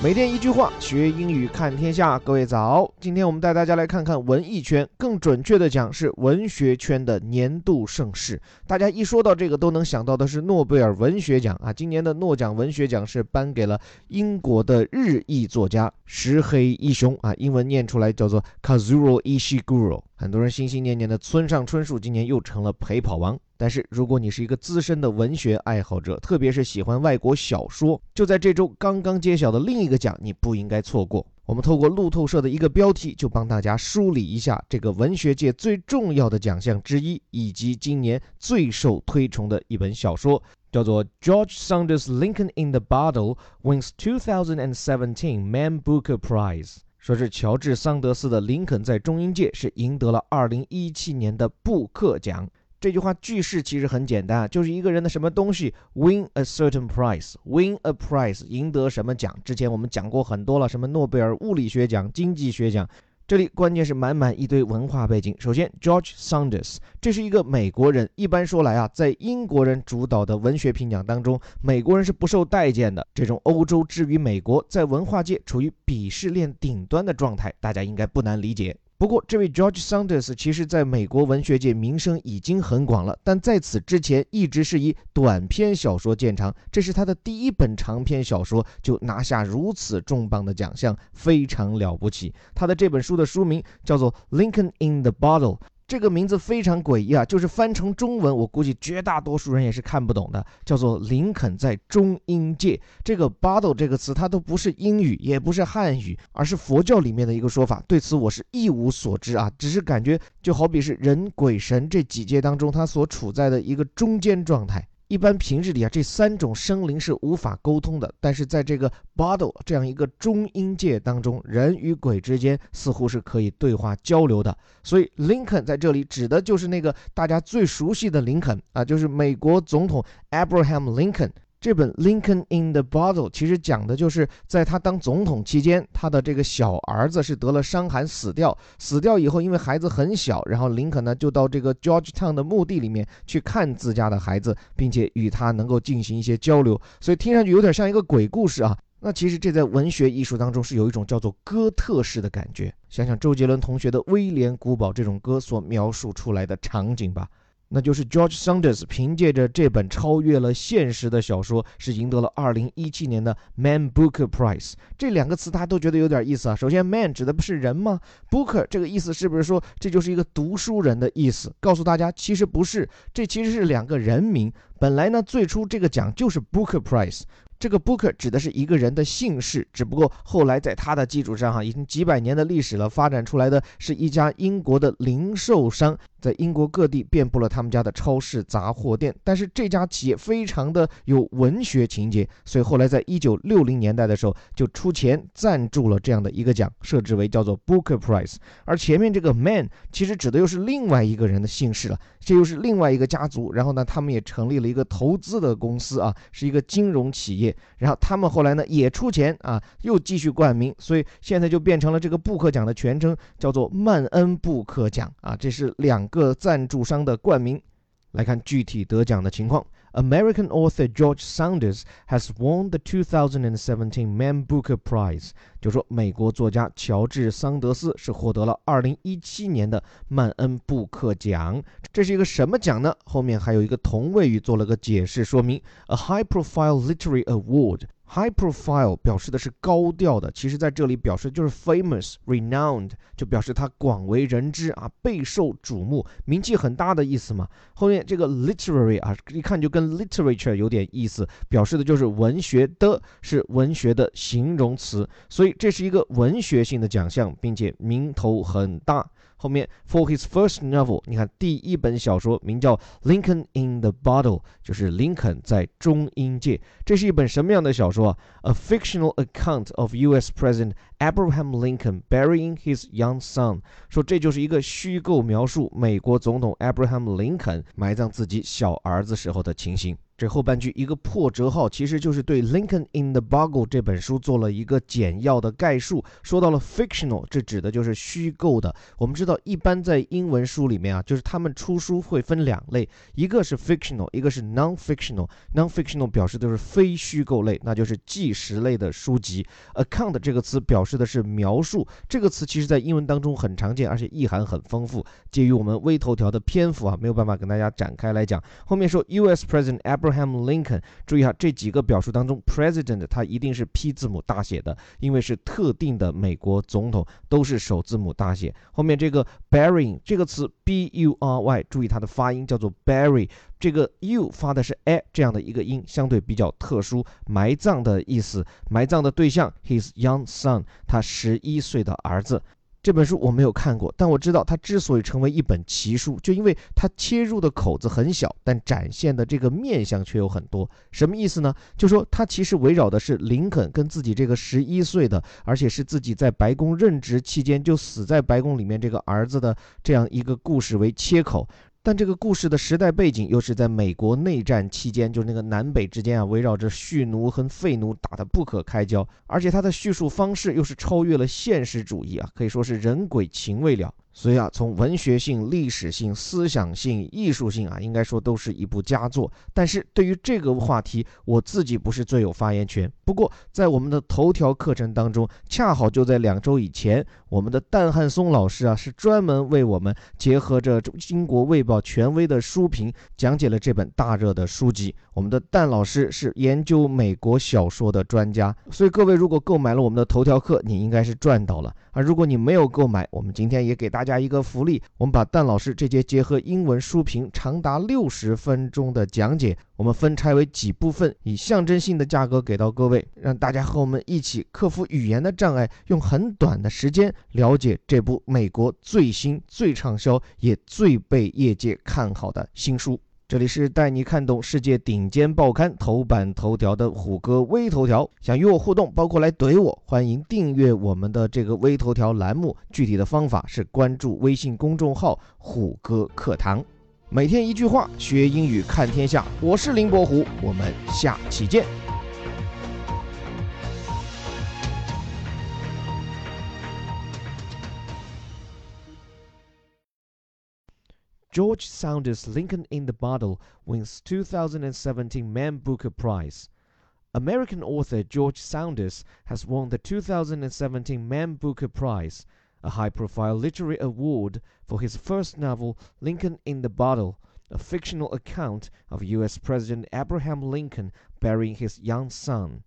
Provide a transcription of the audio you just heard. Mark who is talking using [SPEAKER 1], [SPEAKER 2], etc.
[SPEAKER 1] 每天一句话，学英语看天下。各位早，今天我们带大家来看看文艺圈，更准确的讲是文学圈的年度盛事。大家一说到这个，都能想到的是诺贝尔文学奖啊。今年的诺奖文学奖是颁给了英国的日裔作家石黑一雄啊，英文念出来叫做 Kazuo Ishiguro。很多人心心念念的村上春树今年又成了陪跑王。但是，如果你是一个资深的文学爱好者，特别是喜欢外国小说，就在这周刚刚揭晓的另一个奖，你不应该错过。我们透过路透社的一个标题，就帮大家梳理一下这个文学界最重要的奖项之一，以及今年最受推崇的一本小说，叫做 George Saunders' Lincoln in the Bottle wins 2017 Man Booker Prize，说是乔治·桑德斯的《林肯在中英界》是赢得了2017年的布克奖。这句话句式其实很简单，就是一个人的什么东西 win a certain prize，win a prize，赢得什么奖。之前我们讲过很多了，什么诺贝尔物理学奖、经济学奖。这里关键是满满一堆文化背景。首先，George Saunders，这是一个美国人。一般说来啊，在英国人主导的文学评奖当中，美国人是不受待见的。这种欧洲之于美国，在文化界处于鄙视链顶端的状态，大家应该不难理解。不过，这位 George Saunders 其实在美国文学界名声已经很广了，但在此之前一直是以短篇小说见长。这是他的第一本长篇小说，就拿下如此重磅的奖项，非常了不起。他的这本书的书名叫做《Lincoln in the Bottle》。这个名字非常诡异啊，就是翻成中文，我估计绝大多数人也是看不懂的，叫做林肯在中英界。这个 bottle 这个词，它都不是英语，也不是汉语，而是佛教里面的一个说法。对此我是一无所知啊，只是感觉就好比是人、鬼、神这几界当中，它所处在的一个中间状态。一般平日里啊，这三种生灵是无法沟通的，但是在这个 bottle 这样一个中阴界当中，人与鬼之间似乎是可以对话交流的。所以林肯在这里指的就是那个大家最熟悉的林肯啊，就是美国总统 Abraham Lincoln。这本《Lincoln in the Bottle》其实讲的就是在他当总统期间，他的这个小儿子是得了伤寒死掉。死掉以后，因为孩子很小，然后林肯呢就到这个 Georgetown 的墓地里面去看自家的孩子，并且与他能够进行一些交流。所以听上去有点像一个鬼故事啊。那其实这在文学艺术当中是有一种叫做哥特式的感觉。想想周杰伦同学的《威廉古堡》这种歌所描述出来的场景吧。那就是 George Saunders 凭借着这本超越了现实的小说，是赢得了2017年的 Man Booker Prize。这两个词大家都觉得有点意思啊。首先，Man 指的不是人吗？Booker 这个意思是不是说这就是一个读书人的意思？告诉大家，其实不是，这其实是两个人名。本来呢，最初这个奖就是 Booker Prize。这个 Booker 指的是一个人的姓氏，只不过后来在他的基础上，哈，已经几百年的历史了，发展出来的是一家英国的零售商。在英国各地遍布了他们家的超市、杂货店，但是这家企业非常的有文学情节，所以后来在一九六零年代的时候就出钱赞助了这样的一个奖，设置为叫做 Booker Prize。而前面这个 Man 其实指的又是另外一个人的姓氏了，这又是另外一个家族。然后呢，他们也成立了一个投资的公司啊，是一个金融企业。然后他们后来呢也出钱啊，又继续冠名，所以现在就变成了这个布克奖的全称叫做曼恩布克奖啊，这是两。个赞助商的冠名，来看具体得奖的情况。American author George Saunders has won the 2017 Man Booker Prize。就说美国作家乔治·桑德斯是获得了2017年的曼恩布克奖。这是一个什么奖呢？后面还有一个同位语做了个解释说明：A high-profile literary award。High profile 表示的是高调的，其实在这里表示就是 famous、renowned，就表示它广为人知啊，备受瞩目，名气很大的意思嘛。后面这个 literary 啊，一看就跟 literature 有点意思，表示的就是文学的，是文学的形容词，所以这是一个文学性的奖项，并且名头很大。后面，for his first novel，你看第一本小说名叫《Lincoln in the Bottle》，就是林肯在中英界。这是一本什么样的小说啊？A fictional account of U.S. President Abraham Lincoln burying his young son。说这就是一个虚构描述美国总统 Abraham Lincoln 埋葬自己小儿子时候的情形。这后半句一个破折号，其实就是对《Lincoln in the Bottle》这本书做了一个简要的概述。说到了 fictional，这指的就是虚构的。我们知道，一般在英文书里面啊，就是他们出书会分两类，一个是 fictional，一个是 non-fictional。non-fictional 表示的是非虚构类，那就是纪实类的书籍。account 这个词表示的是描述，这个词其实在英文当中很常见，而且意涵很丰富。介于我们微头条的篇幅啊，没有办法跟大家展开来讲。后面说 U.S. President Abraham Abraham Lincoln，注意哈，这几个表述当中，President 它一定是 P 字母大写的，因为是特定的美国总统，都是首字母大写。后面这个 burying 这个词 B U R Y，注意它的发音叫做 bury，这个 U 发的是 a 这样的一个音，相对比较特殊，埋葬的意思。埋葬的对象 His young son，他十一岁的儿子。这本书我没有看过，但我知道它之所以成为一本奇书，就因为它切入的口子很小，但展现的这个面相却有很多。什么意思呢？就说它其实围绕的是林肯跟自己这个十一岁的，而且是自己在白宫任职期间就死在白宫里面这个儿子的这样一个故事为切口。但这个故事的时代背景又是在美国内战期间，就是那个南北之间啊，围绕着蓄奴和废奴打得不可开交，而且它的叙述方式又是超越了现实主义啊，可以说是人鬼情未了。所以啊，从文学性、历史性、思想性、艺术性啊，应该说都是一部佳作。但是对于这个话题，我自己不是最有发言权。不过在我们的头条课程当中，恰好就在两周以前，我们的蛋汉松老师啊，是专门为我们结合着《英国卫报》权威的书评，讲解了这本大热的书籍。我们的蛋老师是研究美国小说的专家，所以各位如果购买了我们的头条课，你应该是赚到了。而如果你没有购买，我们今天也给大家加一个福利，我们把蛋老师这节结合英文书评长达六十分钟的讲解，我们分拆为几部分，以象征性的价格给到各位，让大家和我们一起克服语言的障碍，用很短的时间了解这部美国最新、最畅销也最被业界看好的新书。这里是带你看懂世界顶尖报刊头版头条的虎哥微头条，想与我互动，包括来怼我，欢迎订阅我们的这个微头条栏目。具体的方法是关注微信公众号“虎哥课堂”，每天一句话，学英语看天下。我是林伯虎，我们下期见。George Saunders' Lincoln in the Bottle wins 2017 Man Booker Prize. American author George Saunders has won the 2017 Man Booker Prize, a high profile literary award for his first novel, Lincoln in the Bottle, a fictional account of U.S. President Abraham Lincoln burying his young son.